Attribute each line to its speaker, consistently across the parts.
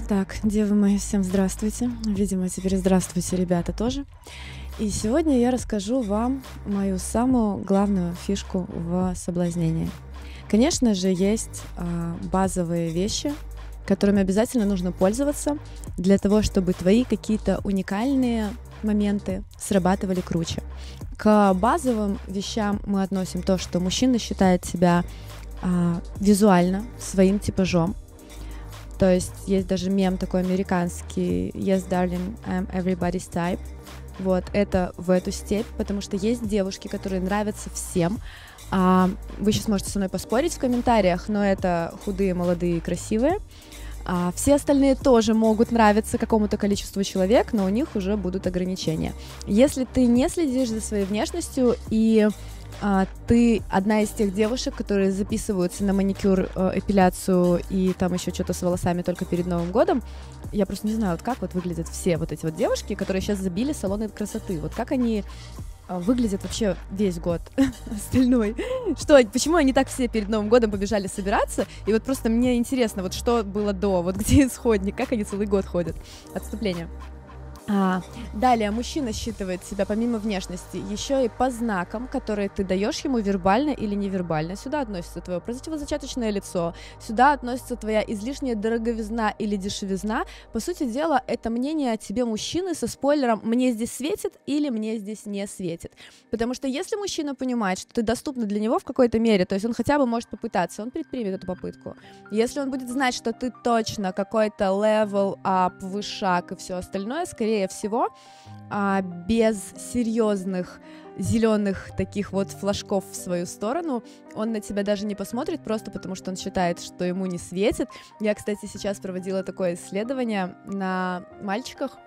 Speaker 1: Итак, девы мои, всем здравствуйте. Видимо, теперь здравствуйте, ребята, тоже. И сегодня я расскажу вам мою самую главную фишку в соблазнении. Конечно же, есть э, базовые вещи, которыми обязательно нужно пользоваться для того, чтобы твои какие-то уникальные моменты срабатывали круче. К базовым вещам мы относим то, что мужчина считает себя а, визуально своим типажом. То есть есть даже мем такой американский «Yes, darling, I'm everybody's type». Вот, это в эту степь, потому что есть девушки, которые нравятся всем. А, вы сейчас можете со мной поспорить в комментариях, но это худые, молодые, красивые. А все остальные тоже могут нравиться какому-то количеству человек, но у них уже будут ограничения. Если ты не следишь за своей внешностью и а, ты одна из тех девушек, которые записываются на маникюр, э, эпиляцию и там еще что-то с волосами только перед Новым годом. Я просто не знаю, вот как вот выглядят все вот эти вот девушки, которые сейчас забили салоны красоты. Вот как они а, выглядят вообще весь год остальной. Что, почему они так все перед Новым годом побежали собираться? И вот просто мне интересно, вот что было до, вот где исходник, как они целый год ходят. Отступление. А, далее, мужчина считывает себя помимо внешности еще и по знакам, которые ты даешь ему вербально или невербально. Сюда относится твое противозачаточное лицо, сюда относится твоя излишняя дороговизна или дешевизна. По сути дела, это мнение о тебе мужчины со спойлером «мне здесь светит» или «мне здесь не светит». Потому что если мужчина понимает, что ты доступна для него в какой-то мере, то есть он хотя бы может попытаться, он предпримет эту попытку. Если он будет знать, что ты точно какой-то level up, вышаг и все остальное, скорее скорее всего, а, без серьезных зеленых таких вот флажков в свою сторону, он на тебя даже не посмотрит, просто потому что он считает, что ему не светит. Я, кстати, сейчас проводила такое исследование на мальчиках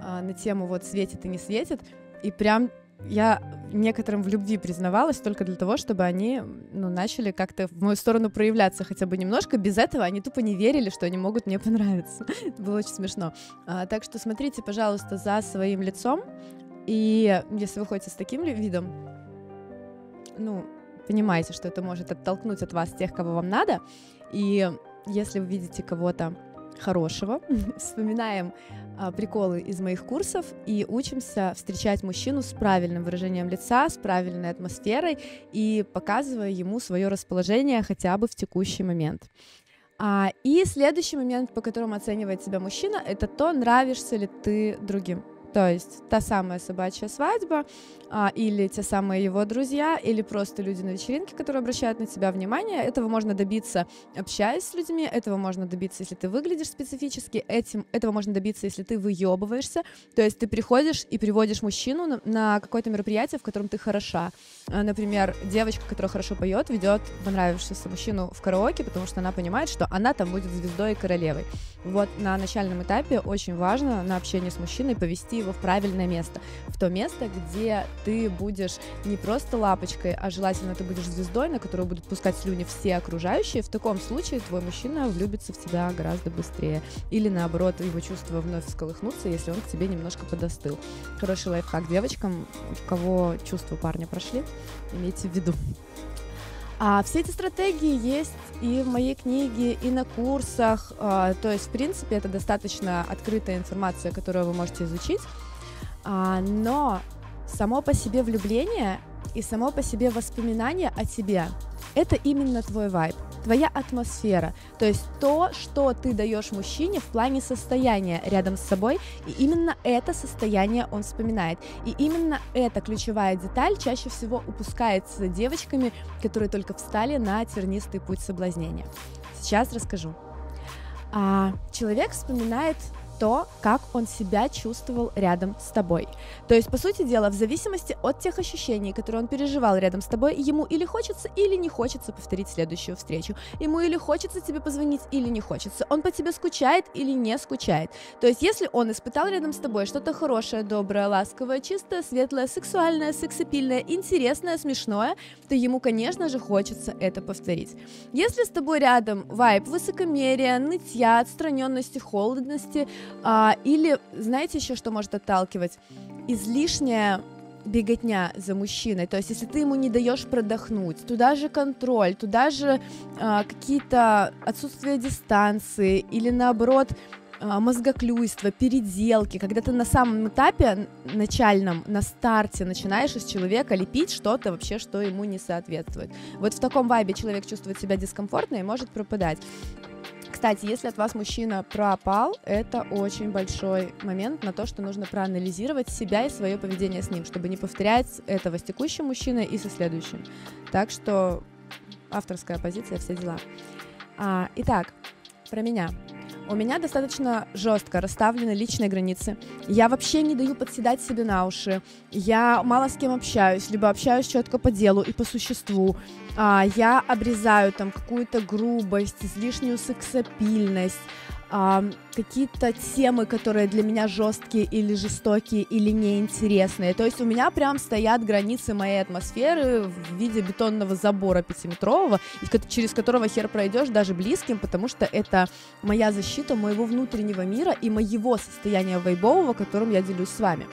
Speaker 1: а, на тему вот светит и не светит, и прям я некоторым в любви признавалась только для того, чтобы они ну, начали как-то в мою сторону проявляться хотя бы немножко. Без этого они тупо не верили, что они могут мне понравиться. Это было очень смешно. А, так что смотрите, пожалуйста, за своим лицом. И если вы ходите с таким видом, ну, понимаете, что это может оттолкнуть от вас тех, кого вам надо. И если вы видите кого-то хорошего, вспоминаем приколы из моих курсов и учимся встречать мужчину с правильным выражением лица, с правильной атмосферой и показывая ему свое расположение хотя бы в текущий момент. А, и следующий момент, по которому оценивает себя мужчина, это то, нравишься ли ты другим. То есть та самая собачья свадьба, а, или те самые его друзья, или просто люди на вечеринке, которые обращают на тебя внимание. Этого можно добиться, общаясь с людьми, этого можно добиться, если ты выглядишь специфически, этим, этого можно добиться, если ты выебываешься. То есть ты приходишь и приводишь мужчину на, на какое-то мероприятие, в котором ты хороша. А, например, девочка, которая хорошо поет, ведет понравившегося мужчину в караоке, потому что она понимает, что она там будет звездой и королевой. Вот на начальном этапе очень важно на общение с мужчиной повести его в правильное место, в то место, где ты будешь не просто лапочкой, а желательно ты будешь звездой, на которую будут пускать слюни все окружающие. В таком случае твой мужчина влюбится в тебя гораздо быстрее. Или наоборот, его чувства вновь всколыхнутся, если он к тебе немножко подостыл. Хороший лайфхак девочкам, у кого чувства парня прошли, имейте в виду. А все эти стратегии есть и в моей книге, и на курсах. А, то есть, в принципе, это достаточно открытая информация, которую вы можете изучить. А, но само по себе влюбление и само по себе воспоминание о тебе — это именно твой вайб твоя атмосфера, то есть то, что ты даешь мужчине в плане состояния рядом с собой, и именно это состояние он вспоминает. И именно эта ключевая деталь чаще всего упускается девочками, которые только встали на тернистый путь соблазнения. Сейчас расскажу. А, человек вспоминает то, как он себя чувствовал рядом с тобой. То есть, по сути дела, в зависимости от тех ощущений, которые он переживал рядом с тобой, ему или хочется, или не хочется повторить следующую встречу. Ему или хочется тебе позвонить, или не хочется. Он по тебе скучает или не скучает. То есть, если он испытал рядом с тобой что-то хорошее, доброе, ласковое, чистое, светлое, сексуальное, сексапильное, интересное, смешное, то ему, конечно же, хочется это повторить. Если с тобой рядом вайп высокомерия, нытья, отстраненности, холодности, а, или, знаете еще, что может отталкивать? Излишняя беготня за мужчиной. То есть, если ты ему не даешь продохнуть, туда же контроль, туда же а, какие-то отсутствие дистанции, или наоборот, а, мозгоклюйство, переделки, когда ты на самом этапе начальном, на старте начинаешь из человека лепить что-то вообще, что ему не соответствует. Вот в таком вайбе человек чувствует себя дискомфортно и может пропадать. Кстати, если от вас мужчина пропал, это очень большой момент на то, что нужно проанализировать себя и свое поведение с ним, чтобы не повторять этого с текущим мужчиной и со следующим. Так что авторская позиция, все дела. А, итак, про меня. У меня достаточно жестко расставлены личные границы. Я вообще не даю подседать себе на уши. Я мало с кем общаюсь, либо общаюсь четко по делу и по существу. А, я обрезаю там какую-то грубость, излишнюю сексапильность а, какие-то темы, которые для меня жесткие или жестокие или неинтересные. То есть у меня прям стоят границы моей атмосферы в виде бетонного забора пятиметрового, через которого хер пройдешь даже близким, потому что это моя защита моего внутреннего мира и моего состояния вайбового, которым я делюсь с вами.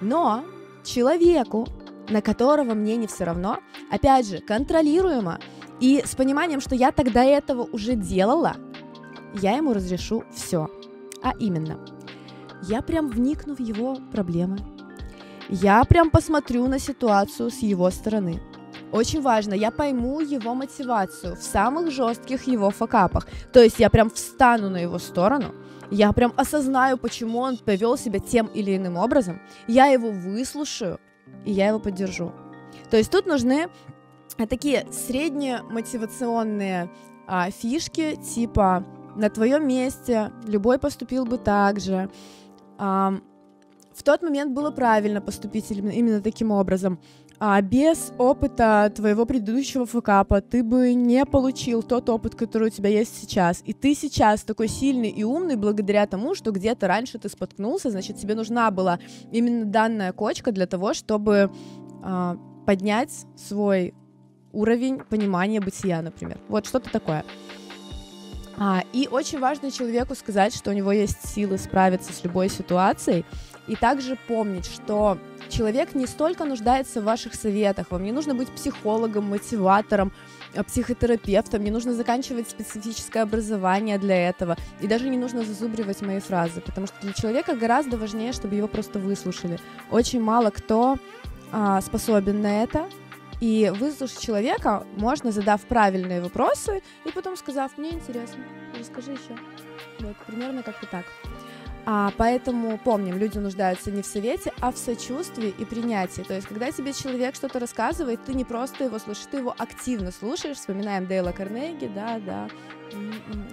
Speaker 1: Но человеку, на которого мне не все равно, опять же, контролируемо, и с пониманием, что я тогда этого уже делала, я ему разрешу все. А именно, я прям вникну в его проблемы. Я прям посмотрю на ситуацию с его стороны. Очень важно, я пойму его мотивацию в самых жестких его факапах. То есть я прям встану на его сторону, я прям осознаю, почему он повел себя тем или иным образом, я его выслушаю, и я его поддержу. То есть тут нужны такие средние мотивационные а, фишки, типа на твоем месте любой поступил бы так же. А, в тот момент было правильно поступить именно, именно таким образом. А без опыта твоего предыдущего факапа ты бы не получил тот опыт, который у тебя есть сейчас. И ты сейчас такой сильный и умный благодаря тому, что где-то раньше ты споткнулся, значит, тебе нужна была именно данная кочка для того, чтобы а, поднять свой уровень понимания бытия, например. Вот что-то такое. А, и очень важно человеку сказать, что у него есть силы справиться с любой ситуацией, и также помнить, что человек не столько нуждается в ваших советах, вам не нужно быть психологом, мотиватором, а, психотерапевтом, не нужно заканчивать специфическое образование для этого, и даже не нужно зазубривать мои фразы, потому что для человека гораздо важнее, чтобы его просто выслушали. Очень мало кто а, способен на это, и выслушать человека можно, задав правильные вопросы, и потом сказав, мне интересно, расскажи еще. Вот, примерно как-то так. А, поэтому помним, люди нуждаются не в совете, а в сочувствии и принятии. То есть, когда тебе человек что-то рассказывает, ты не просто его слушаешь, ты его активно слушаешь. Вспоминаем Дейла Карнеги, да, да.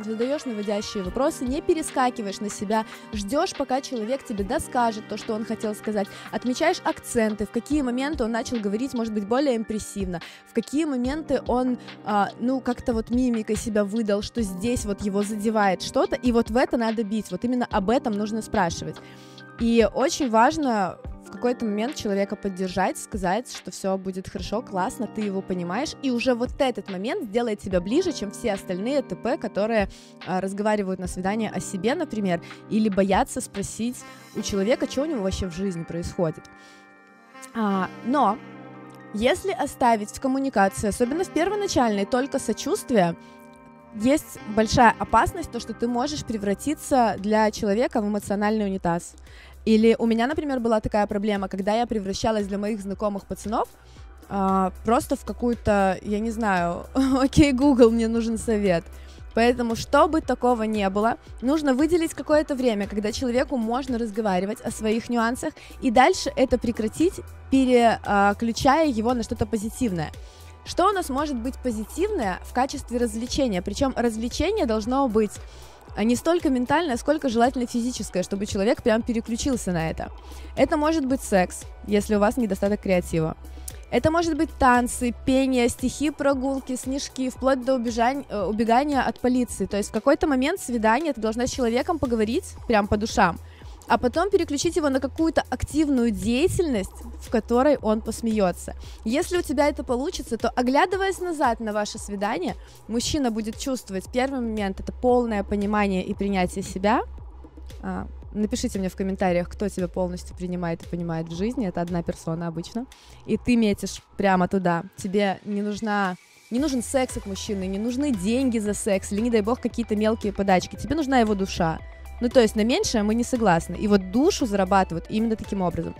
Speaker 1: Задаешь наводящие вопросы, не перескакиваешь на себя, ждешь, пока человек тебе доскажет то, что он хотел сказать, отмечаешь акценты, в какие моменты он начал говорить, может быть, более импрессивно, в какие моменты он, а, ну, как-то вот мимикой себя выдал, что здесь вот его задевает что-то, и вот в это надо бить, вот именно об этом нужно спрашивать. И очень важно какой-то момент человека поддержать, сказать, что все будет хорошо, классно, ты его понимаешь, и уже вот этот момент сделает тебя ближе, чем все остальные ТП, которые а, разговаривают на свидании о себе, например, или боятся спросить у человека, что у него вообще в жизни происходит. А, но если оставить в коммуникации, особенно в первоначальной, только сочувствие, есть большая опасность, то, что ты можешь превратиться для человека в эмоциональный унитаз. Или у меня, например, была такая проблема, когда я превращалась для моих знакомых пацанов а, просто в какую-то, я не знаю, окей, Google, мне нужен совет. Поэтому, чтобы такого не было, нужно выделить какое-то время, когда человеку можно разговаривать о своих нюансах, и дальше это прекратить, переключая его на что-то позитивное. Что у нас может быть позитивное в качестве развлечения? Причем развлечение должно быть а не столько ментальное, сколько желательно физическое, чтобы человек прям переключился на это. Это может быть секс, если у вас недостаток креатива. Это может быть танцы, пение, стихи, прогулки, снежки, вплоть до убежань, э, убегания от полиции. То есть в какой-то момент свидания ты должна с человеком поговорить прям по душам – а потом переключить его на какую-то активную деятельность, в которой он посмеется. Если у тебя это получится, то оглядываясь назад на ваше свидание, мужчина будет чувствовать первый момент это полное понимание и принятие себя. А, напишите мне в комментариях, кто тебя полностью принимает и понимает в жизни. Это одна персона обычно. И ты метишь прямо туда. Тебе не нужна не нужен секс от мужчины, не нужны деньги за секс, или, не дай бог, какие-то мелкие подачки. Тебе нужна его душа Ну, то есть на меньшее мы не согласны. И вот душу зарабатывают именно таким образом.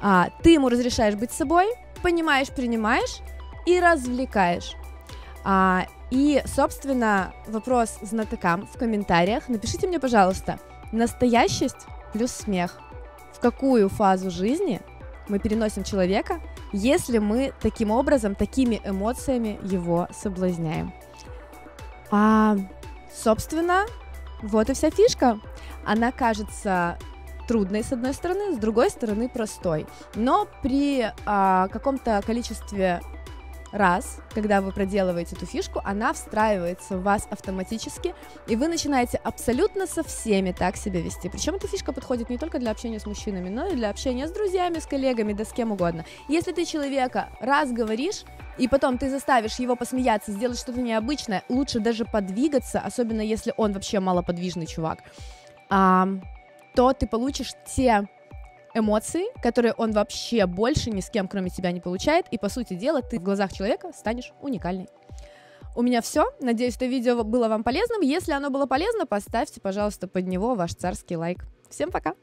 Speaker 1: А, ты ему разрешаешь быть собой, понимаешь, принимаешь и развлекаешь. А, и, собственно, вопрос знатокам в комментариях. Напишите мне, пожалуйста, настоящесть плюс смех. В какую фазу жизни мы переносим человека, если мы таким образом, такими эмоциями его соблазняем. А, собственно, вот и вся фишка. Она кажется трудной с одной стороны, с другой стороны простой. Но при а, каком-то количестве раз, когда вы проделываете эту фишку, она встраивается в вас автоматически, и вы начинаете абсолютно со всеми так себя вести. Причем эта фишка подходит не только для общения с мужчинами, но и для общения с друзьями, с коллегами, да с кем угодно. Если ты человека раз говоришь, и потом ты заставишь его посмеяться, сделать что-то необычное, лучше даже подвигаться, особенно если он вообще малоподвижный чувак, то ты получишь те эмоции, которые он вообще больше ни с кем, кроме тебя, не получает, и, по сути дела, ты в глазах человека станешь уникальной. У меня все. Надеюсь, это видео было вам полезным. Если оно было полезно, поставьте, пожалуйста, под него ваш царский лайк. Всем пока!